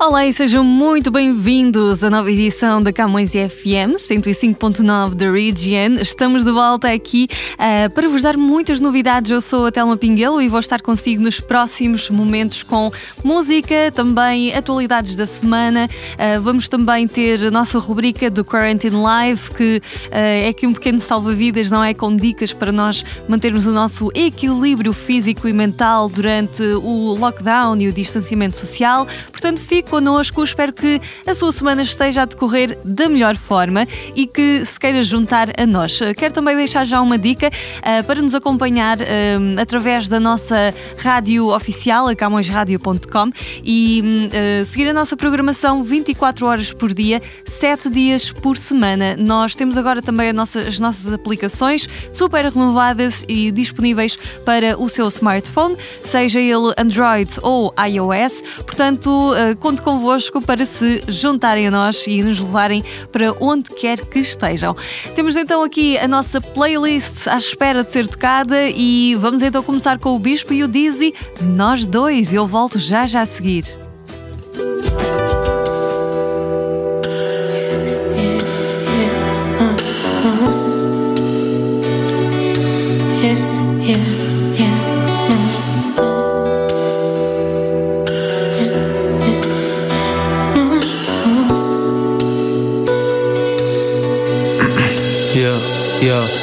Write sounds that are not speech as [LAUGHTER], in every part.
Olá e sejam muito bem-vindos à nova edição da Camões FM 105.9 da Region. Estamos de volta aqui uh, para vos dar muitas novidades. Eu sou a Telma Pinguelo e vou estar consigo nos próximos momentos com música, também atualidades da semana. Uh, vamos também ter a nossa rubrica do Quarantine Live, que uh, é aqui um pequeno salva-vidas, não é? Com dicas para nós mantermos o nosso equilíbrio físico e mental durante o lockdown e o distanciamento social. Portanto, fique connosco. Espero que a sua semana esteja a decorrer da melhor forma e que se queira juntar a nós. Quero também deixar já uma dica uh, para nos acompanhar uh, através da nossa rádio oficial, a camõesradio.com e uh, seguir a nossa programação 24 horas por dia, 7 dias por semana. Nós temos agora também nossa, as nossas aplicações super renovadas e disponíveis para o seu smartphone, seja ele Android ou iOS. Portanto, conto convosco para se juntarem a nós e nos levarem para onde quer que estejam. Temos então aqui a nossa playlist à espera de ser tocada e vamos então começar com o Bispo e o Dizzy, nós dois. Eu volto já já a seguir.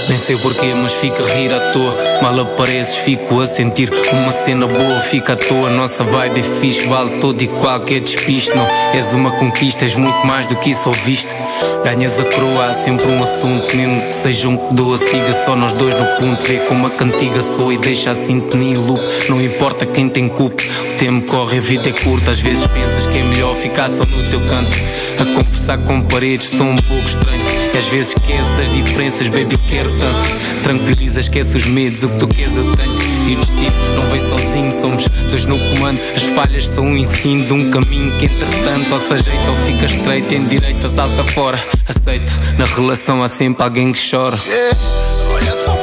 Nem sei porquê, mas fica a rir à toa. Mal apareces, fico a sentir uma cena boa. Fica à toa, nossa vibe é fixe, vale todo e qualquer despiste. Não és uma conquista, és muito mais do que isso ouviste. Ganhas a coroa, há sempre um assunto, mesmo que seja um que doa. Siga só nós dois no ponto, vê como a cantiga soa e deixa a sintonia loop. Não importa quem tem culpa, tempo corre, a vida é curta. Às vezes pensas que é melhor ficar só no teu canto. A conversar com paredes, sou um pouco estranho. E às vezes esquece as diferenças, baby, quero tanto. Tranquiliza, esquece os medos, o que tu queres eu tenho. E o destino não vem sozinho, somos dois no comando. As falhas são um ensino de um caminho que, entretanto, ou se ajeita ou fica estreito. Tem direito a salta fora, aceita. Na relação há sempre alguém que chora. Yeah. Olha só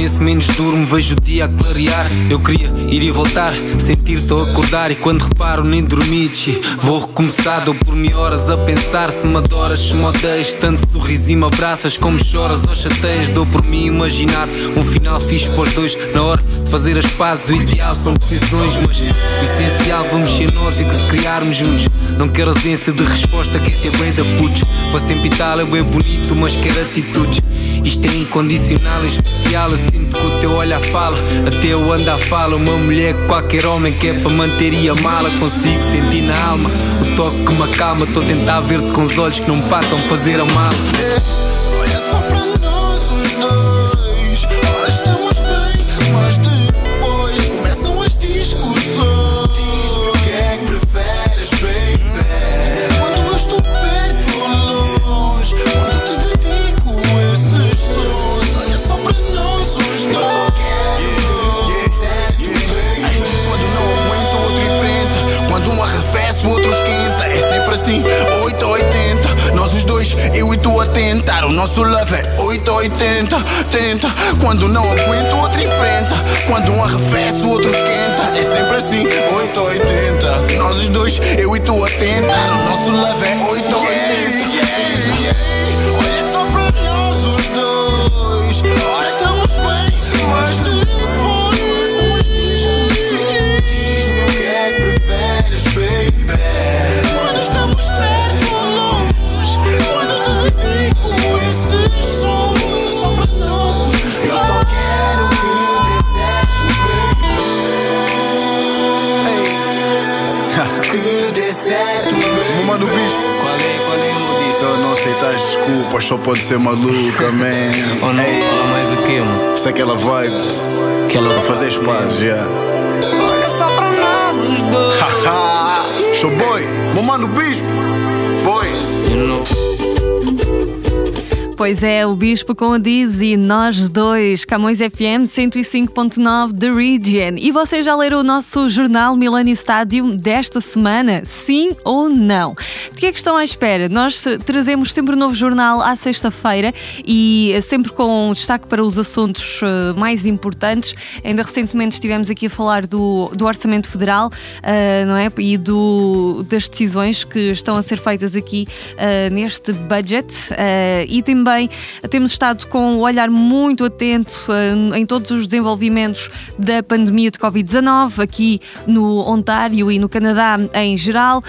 penso, menos durmo. Vejo o dia a clarear. Eu queria ir e voltar, sentir-te a acordar. E quando reparo, nem dormi. Vou recomeçar, dou por mim horas a pensar. Se me adoras, se me odeias, tanto sorriso e me abraças. Como choras ou chateias, dou por mim imaginar um final fixe para os dois. Na hora de fazer as pazes, o ideal são decisões. Mas o essencial, vamos ser nós e que criarmos juntos. Não quero ausência de resposta, que é bem da putz. Para sempre e tal, é bem bonito, mas quero atitudes. Isto é incondicional, é especial. Eu sinto que o teu olhar fala, até eu ando a fala. Uma mulher que qualquer homem quer para manter e amá-la. Consigo sentir na alma o toque que me acalma. Estou a tentar ver-te com os olhos que não me façam fazer a mala. Nosso love é 8 ou 80. Tenta. Quando não aguenta, o outro enfrenta. Quando um arrefece, o outro esquenta. É sempre assim, 8 ou 80. Nós os dois, eu e tu a tentar. O nosso love é 8 ou 80. Olha só para nós os dois. Ora estamos bem, ser maluca, man. Ou não, Ei, ou mais o quê, mano? isso é aquela vibe. Que ela Pra fazer pazes, já. Olha só pra nós os dois. Haha, show boy, meu mano bispo. Foi. You know. Pois é, o Bispo com o Dizzy, nós dois, Camões FM 105.9 The Region. E vocês já leram o nosso jornal Millennium Stadium desta semana? Sim ou não? Que é que estão à espera? Nós eh, trazemos sempre um novo jornal à sexta-feira e eh, sempre com destaque para os assuntos eh, mais importantes. Ainda recentemente estivemos aqui a falar do, do Orçamento Federal, eh, não é? E do, das decisões que estão a ser feitas aqui eh, neste budget eh, e também temos estado com o olhar muito atento em todos os desenvolvimentos da pandemia de Covid-19 aqui no Ontário e no Canadá em geral.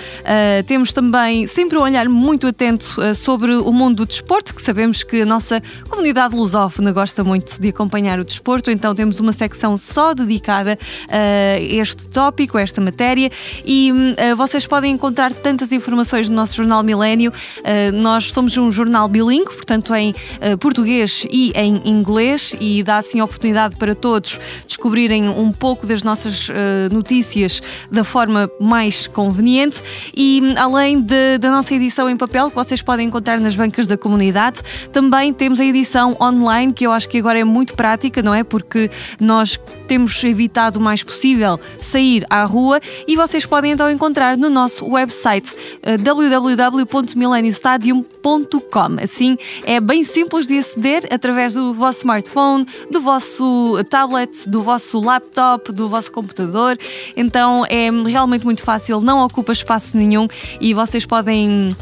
Temos também sempre um olhar muito atento eh, sobre o mundo do desporto, que sabemos que a nossa comunidade lusófona gosta muito de acompanhar o desporto, então temos uma secção só dedicada a este tópico, a esta matéria, e hum, eh, vocês podem encontrar tantas informações no nosso jornal Milênio. Eh, nós somos um jornal bilingue, portanto em eh, português e em inglês, e dá assim a oportunidade para todos descobrirem um pouco das nossas eh, notícias da forma mais conveniente. E hum, além de- da nossa edição em papel, que vocês podem encontrar nas bancas da comunidade, também temos a edição online, que eu acho que agora é muito prática, não é? Porque nós temos evitado o mais possível sair à rua e vocês podem então encontrar no nosso website eh, www.millenniumstadium.com. Assim é bem simples de aceder através do vosso smartphone, do vosso tablet, do vosso laptop, do vosso computador. Então é realmente muito fácil, não ocupa espaço nenhum e vocês podem clothing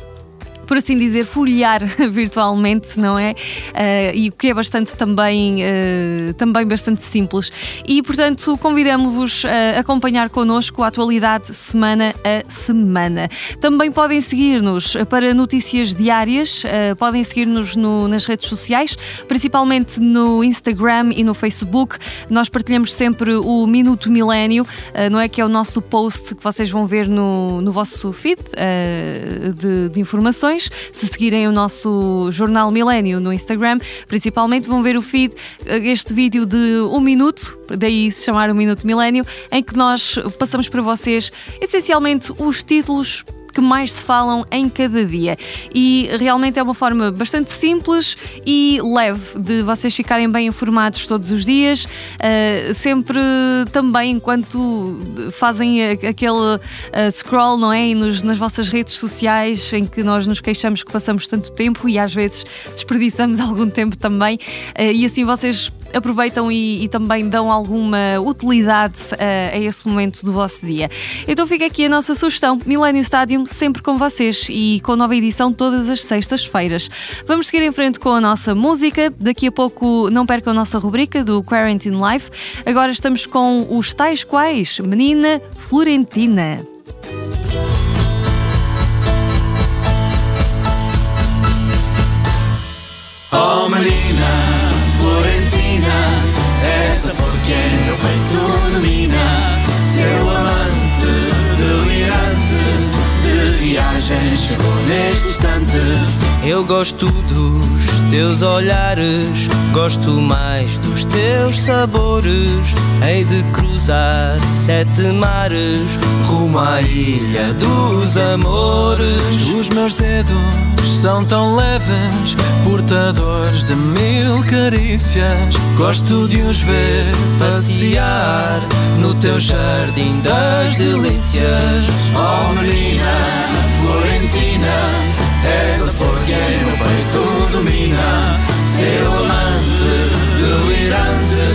por assim dizer, folhear [LAUGHS] virtualmente, não é? Eh, e o que é bastante também, eh, também bastante simples. E, portanto, convidamos-vos a acompanhar connosco a atualidade semana a semana. Também podem seguir-nos para notícias diárias, eh, podem seguir-nos no- nas redes sociais, principalmente no Instagram e no Facebook. Nós partilhamos sempre o Minuto Milênio, eh, não é? Que é o nosso post que vocês vão ver no, no vosso feed eh, de, de informações. Se seguirem o nosso Jornal Milênio no Instagram, principalmente vão ver o feed, eh, este vídeo de um minuto, daí se chamar o Minuto Milênio, em que nós passamos para vocês essencialmente os títulos que mais se falam em cada dia. E realmente é uma forma bastante simples e leve de vocês ficarem bem informados todos os dias, uh, sempre também enquanto fazem aquele uh, scroll, não é? Nos- nas vossas redes sociais em que nós nos queixamos que passamos tanto tempo e às vezes desperdiçamos [LAUGHS] algum tempo também, uh, e assim vocês aproveitam e, e também dão alguma utilidade uh, a esse momento do vosso dia. Então fica aqui a nossa sugestão: Millennium Stadium sempre com vocês e com nova edição todas as sextas-feiras. Vamos seguir em frente com a nossa música. Daqui a pouco não percam a nossa rubrica do Quarantine Life. Agora estamos com os tais quais Menina Florentina. Oh menina Florentina Essa foi quem meu peito domina Seu amante delirante De viagem chegou neste instante Eu gosto dos teus olhares, gosto mais dos teus sabores. Hei de cruzar sete mares, rumo à ilha dos amores. Os meus dedos são tão leves Portadores de mil carícias Gosto de os ver passear No teu jardim das delícias Oh menina Florentina És a flor que em meu peito domina Seu amante delirante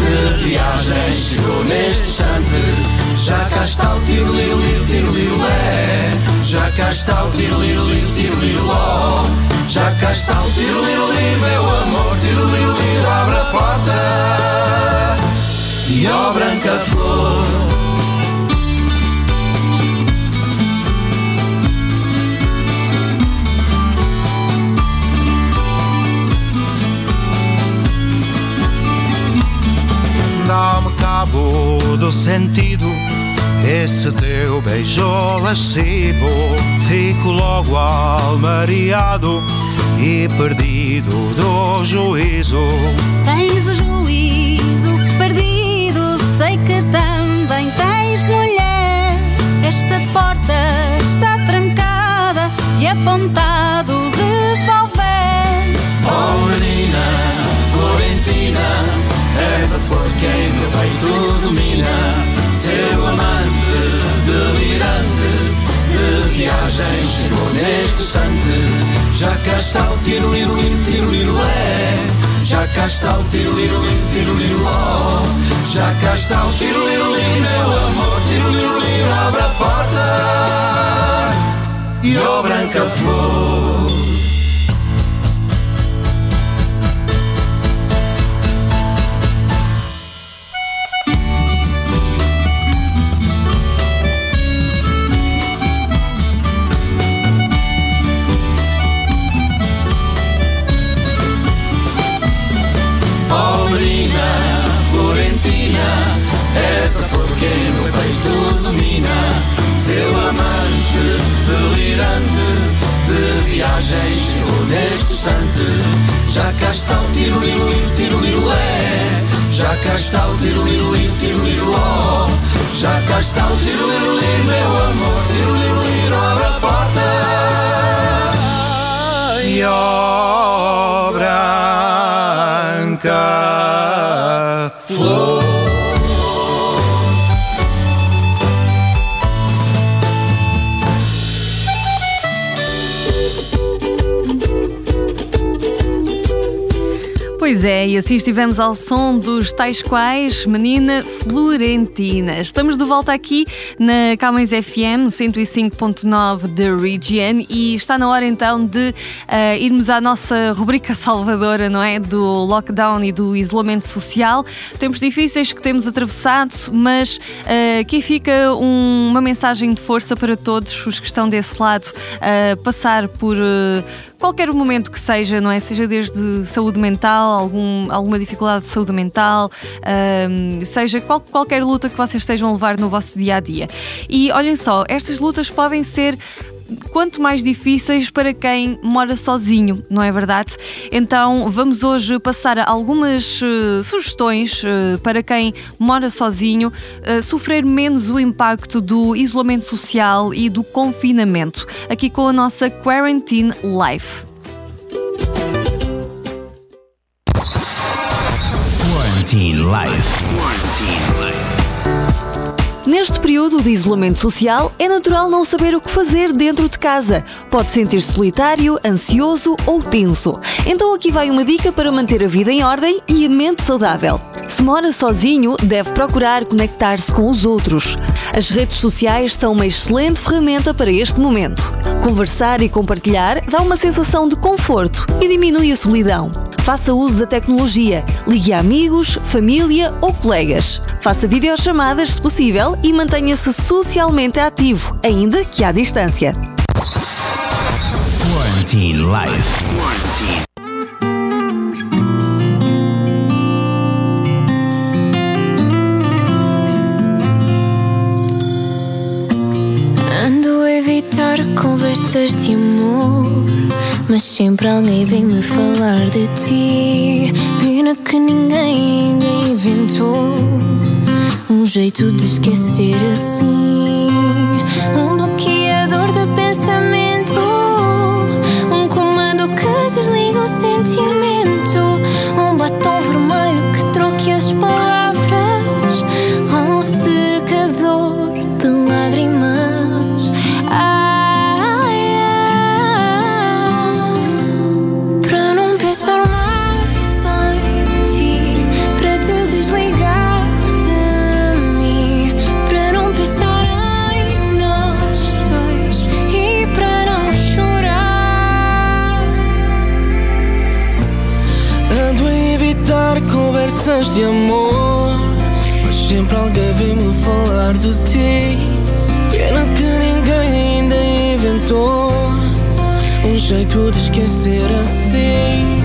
De viagem chegou neste instante. Já cá está o tiro liro liro tiro liro lé Já cá está o tiro liro liro tiro liro ló Já cá está o tiro liro liro meu amor Tiro liro liro abre a porta. E ó branca flor cabo do sentido Esse teu beijo lascivo Fico logo almariado e perdido do juízo. Tens o juízo perdido, sei que também tens mulher. Esta porta está trancada e apontado o revólver. Oh menina, Florentina, és a flor que em meu peito domina. Seu amante, delirante, de viagem chegou neste instante. Já cá está o tiro, liro, liro, tiro, liro, lé. Já cá está o tiro, liro, liro, tiro, liro, ló. Já cá está o tiro, liro, liro, meu amor, tiro, liro, liro, abre a porta. E ó branca flor. Peito domina. Seu amante, delirante, de viagem chegou neste instante. Já cá está o tiro, liro, tiro, liro, lé. Já cá está o tiro, liro, tiro, liro, ló. Já cá está o tiro, liro, meu amor, tiro, liro, liro, abre a porta. E ó branca é, e assim estivemos ao som dos tais quais Menina Florentina. Estamos de volta aqui na Camões FM 105.9 da Region e está na hora então de eh, irmos à nossa rubrica salvadora, não é? Do lockdown e do isolamento social. Tempos difíceis que temos atravessado, mas eh, aqui fica um- uma mensagem de força para todos os que estão desse lado, a passar por. Qualquer momento que seja, não é? Seja desde saúde mental, algum, alguma dificuldade de saúde mental, ahm, seja qual- qualquer luta que vocês estejam a levar no vosso dia a dia. E olhem só, estas lutas podem ser. Quanto mais difíceis para quem mora sozinho, não é verdade? Então vamos hoje passar algumas eh, sugestões eh, para quem mora sozinho eh, sofrer menos o impacto do isolamento social e do confinamento, aqui com a nossa Quarantine Life. Quarantine Life. Neste período de isolamento social, é natural não saber o que fazer dentro de casa. Pode sentir-se solitário, ansioso ou tenso. Então aqui vai uma dica para manter a vida em ordem e a mente saudável. Se mora sozinho, deve procurar conectar-se com os outros. As redes sociais são uma excelente ferramenta para este momento. Conversar e compartilhar dá uma sensação de conforto e diminui a solidão. Faça uso da tecnologia, ligue a amigos, família ou colegas. Faça videochamadas se possível e mantenha-se socialmente ativo, ainda que à distância. Quarantine Life. Ando a evitar conversas de amor, mas sempre alguém vem me falar de ti. Pena que ninguém ainda inventou um jeito de esquecer assim. De amor Mas sempre alguém vem me falar de ti. Pena que ninguém ainda inventou Um jeito de esquecer assim.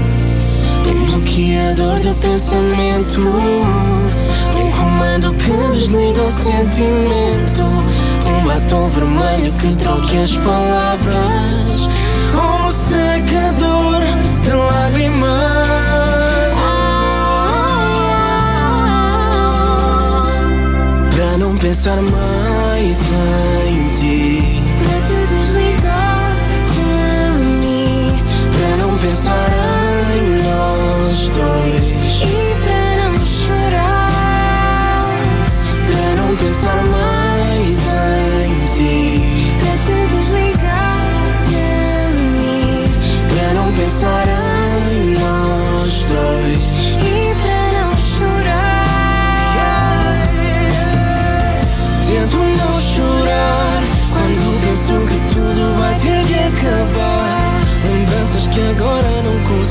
Um bloqueador de pensamento Um comando que desliga o sentimento. Um batom vermelho que troque as palavras. Um secador de lágrimas. Não pensar mais em ti. Para te desligar de mim. Para não pensar em nós dois. E para não chorar. Para não pensar mais em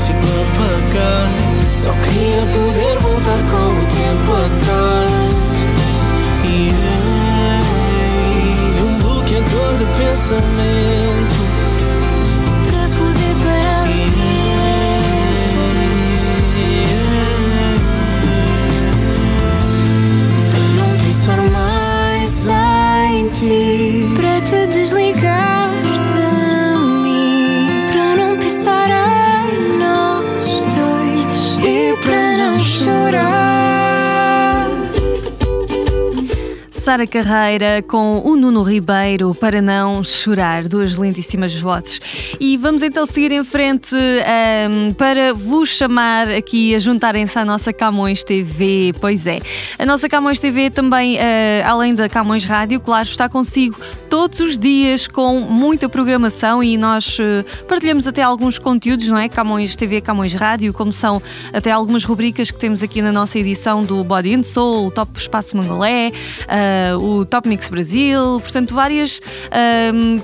consigo apagar. Só queria poder voltar com o tempo atrás. Sara Carreira com o Nuno Ribeiro para não chorar, duas lindíssimas vozes. E vamos então seguir em frente ahm, para vos chamar aqui a juntarem-se à nossa Camões TV. Pois é, a nossa Camões TV também, ah, além da Camões Rádio, claro, está consigo todos os dias com muita programação e nós eh, partilhamos até alguns conteúdos, não é? Camões TV, Camões Rádio, como são até algumas rubricas que temos aqui na nossa edição do Body and Soul, o Top Espaço Mangolé, ah, o Top Mix Brasil, portanto, várias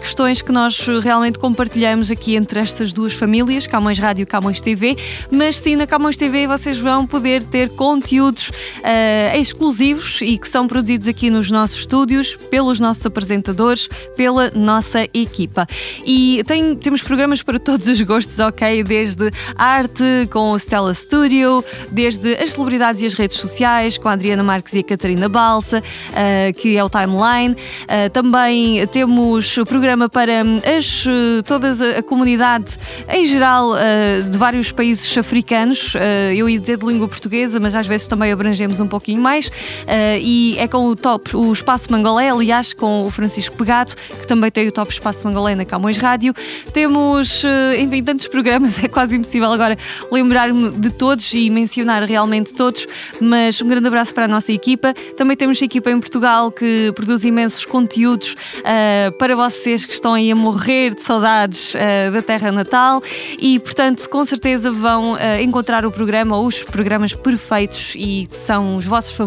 questões que nós realmente compartilhamos aqui entre estas duas famílias, Camões Rádio e Camões TV, mas sim, na Camões TV vocês vão poder ter conteúdos ah, exclusivos e que são produzidos aqui nos nossos estúdios pelos nossos apresentadores, pela nossa equipa. E tem- temos programas para todos os gostos, ok? Desde arte com o Stella Studio, desde as celebridades e as redes sociais com a Adriana Marques e a Catarina Balsa, ah, que é o Timeline. Ah, também temos o programa para hum, as, eh, toda a comunidade em geral ah, de vários países africanos. Eu ia dizer de língua portuguesa, mas às vezes também abrangemos um pouquinho mais. Ah, e é com o top, o Espaço Mangolé, aliás, com o Francisco Pegado, que também tem o top Espaço Mangolé na Camões Rádio. Temos, eh, enfim, tantos programas, [LAUGHS] é quase impossível agora lembrar-me de todos e mencionar realmente todos, mas um grande abraço para a nossa equipa. Também temos equipa em Portugal que produz imensos conteúdos ah, para vocês que estão aí a morrer de saudades ah, da terra natal e, portanto, com certeza vão ah, encontrar o programa ou os programas perfeitos e que são os vossos favoritos.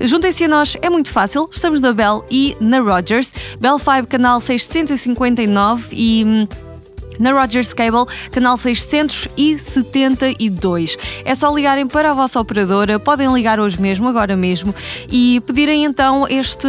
Juntem-se a nós, é muito fácil, estamos na Bell e na Rogers. Bell 5, canal 659 e. na Rogers Cable, canal 672. É só ligarem para a vossa operadora, podem ligar hoje mesmo, agora mesmo, e pedirem então este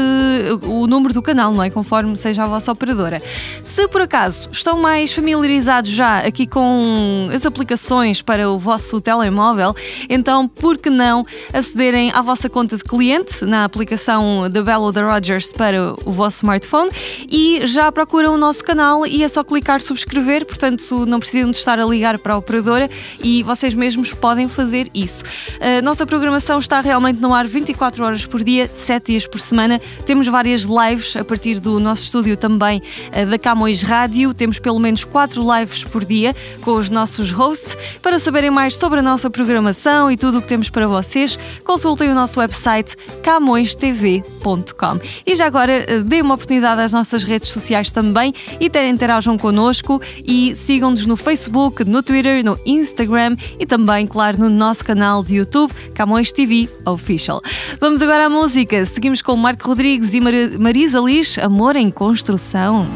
o número do canal, não é? Conforme seja a vossa operadora. Se por acaso estão mais familiarizados já aqui com as aplicações para o vosso telemóvel, então por que não acederem à vossa conta de cliente na aplicação da Bell ou da Rogers para o vosso smartphone e já procuram o nosso canal e é só clicar subscrever, portanto não precisam de estar a ligar para a operadora e vocês mesmos podem fazer isso. A nossa programação está realmente no ar 24 horas por dia, 7 dias por semana. Temos várias lives a partir do nosso estúdio também eh, da Camões Rádio. Temos pelo menos 4 lives por dia com os nossos hosts. Para saberem mais sobre a nossa programação e tudo o que temos para vocês, consultem o nosso website camõestv.com. E já agora, eh, dê uma oportunidade às nossas redes sociais também e ter- interajam connosco e sigam-nos no Facebook, no Twitter, no Instagram e também, claro, no nosso canal de YouTube, Camões TV Official. Vamos agora à música. Seguimos com Marco Rodrigues e Mar- Marisa Liz, Amor em Construção.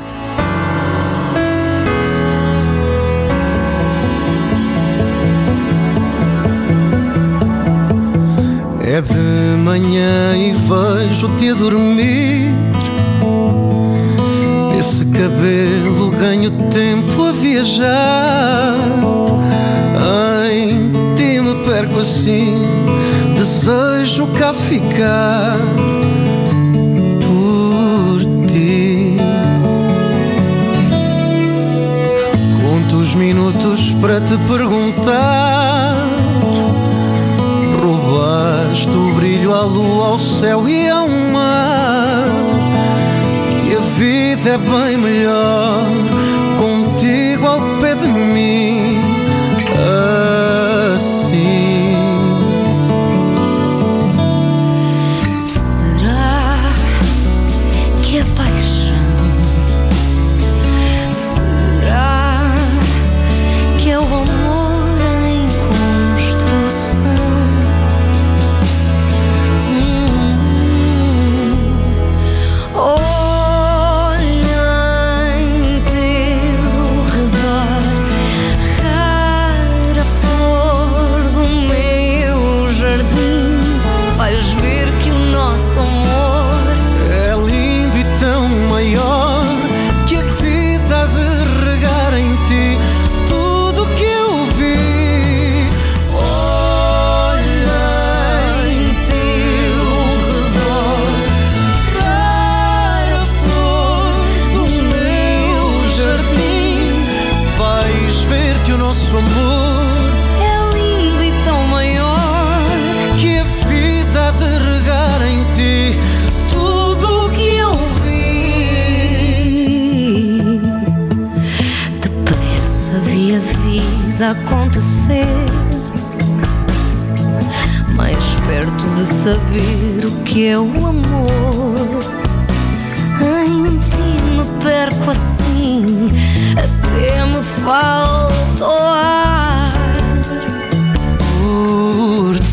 É de manhã e vejo-te dormir. Esse cabelo ganho tempo a viajar. Em ti me perco assim. Desejo cá ficar por ti. Conto os minutos para te perguntar. Roubaste o brilho à lua, ao céu e ao mar. Vida é bem melhor contigo ao pé de mim. Depressa vi a vida acontecer. Mais perto de saber o que é o amor. Em ti me perco assim Até me falta o ar. Por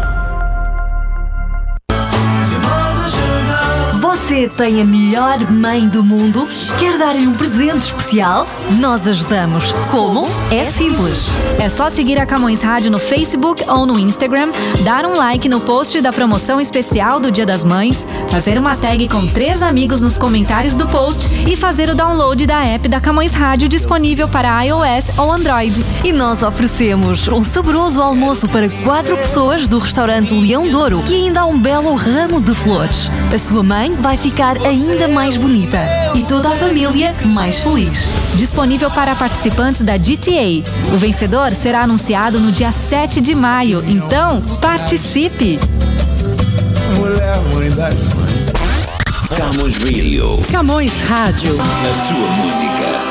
Você tem a melhor mãe do mundo? Quer dar-lhe um presente especial? Nós ajudamos. Como? É simples. É só seguir a Camões Rádio no Facebook ou no Instagram, dar um like no post da promoção especial do Dia das Mães, fazer uma tag com três amigos nos comentários do post e fazer o download da app da Camões Rádio disponível para iOS ou Android. E nós oferecemos um saboroso almoço para quatro pessoas do restaurante Leão Douro e ainda há um belo ramo de flores. A sua mãe vai ficar ainda mais bonita e toda a família mais feliz. Disponível para participantes da GTA. O vencedor será anunciado no dia 7 de maio, então participe! Camões Radio. Camões Rádio. A sua música.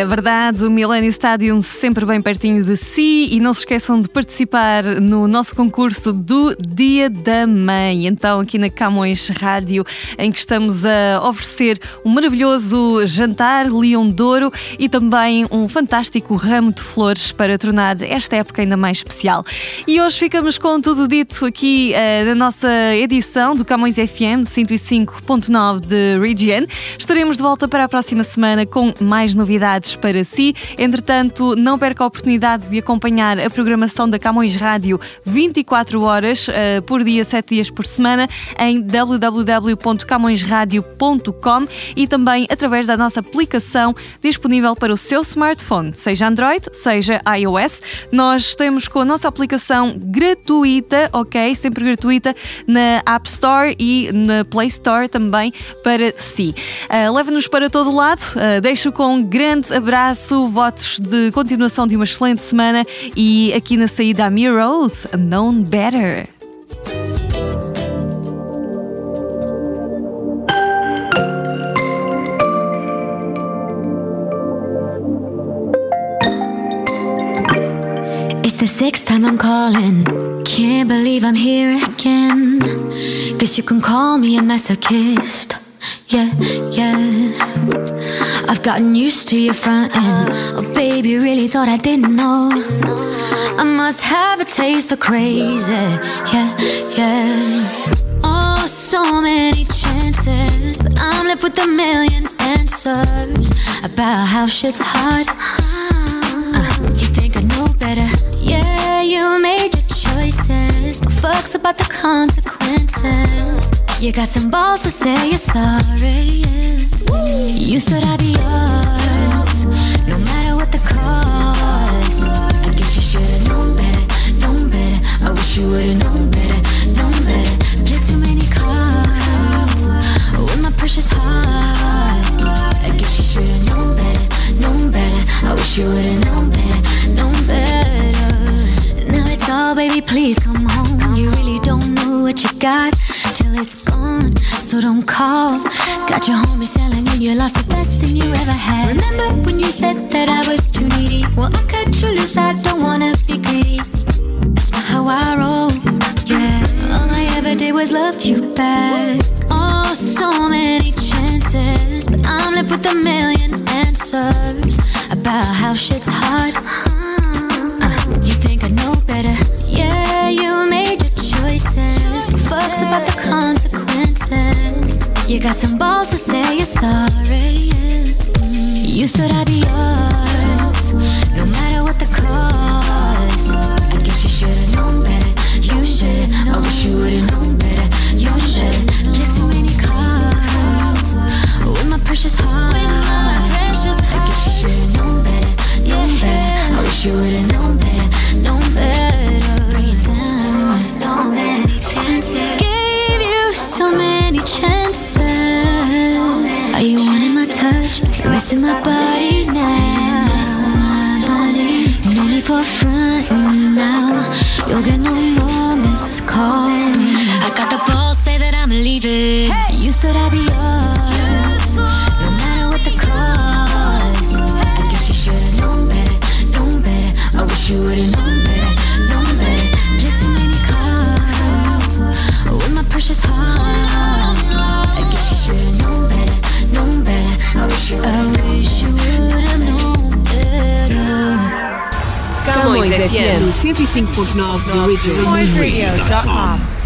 É verdade, o Millennium Stadium sempre bem pertinho de si e não se esqueçam de participar no nosso concurso do Dia da Mãe. Então, aqui na Camões Rádio, em que estamos a oferecer um maravilhoso jantar Leão Douro e também um fantástico ramo de flores para tornar esta época ainda mais especial. E hoje ficamos com tudo dito aqui uh, na nossa edição do Camões FM 105.9 de Region. Estaremos de volta para a próxima semana com mais novidades para si. Entretanto, não perca a oportunidade de acompanhar a programação da Camões Rádio 24 horas uh, por dia, 7 dias por semana, em www.camõesradio.com e também através da nossa aplicação disponível para o seu smartphone, seja Android, seja iOS. Nós temos com a nossa aplicação gratuita, ok? Sempre gratuita na App Store e na Play Store também para si. Uh, Leva-nos para todo lado, uh, deixo com um grande abraço, votos de continuação de uma excelente semana e aqui na saída a Rose, Known Better. It's the sixth time I'm calling. Can't believe I'm here again. Guess you can call me a masochist. Yeah, yeah. I've gotten used to your front end. Oh, baby, really thought I didn't know. I must have a taste for crazy. Yeah, yeah. Oh, so many chances. But I'm left with a million answers about how shit's hard. Uh, you think I know better? Yeah, you made choices. No fucks about the consequences. You got some balls to say you're sorry. Yeah. You thought I'd be yours, no matter what the cost. I guess you should've known better, known better. I wish you would've known better, known better. Play too many cards with my precious heart. I guess you should've known better, known better. I wish you would've known better, please come home. You really don't know what you got till it's gone. So don't call. Got your homies telling you you lost the best thing you ever had. Remember when you said that I was too needy? Well, I cut you loose. I don't wanna be greedy. That's not how I roll. Yeah, all I ever did was love you back. Oh, so many chances, but I'm left with a million answers about how shit's hard. Fucks about the consequences. You got some balls to say you're sorry. You thought I'd be yours, no matter what the cost. I guess you should've known better. You should've. I wish you would've known better. You should've. Play too many cards with my precious heart. I guess you should've known better. Known better. I wish you would've. Known You're my body now. No need for front now. You'll get no more missed calls. I got the balls, say that I'm leaving. You thought I'd be FM 105.9 The Radio.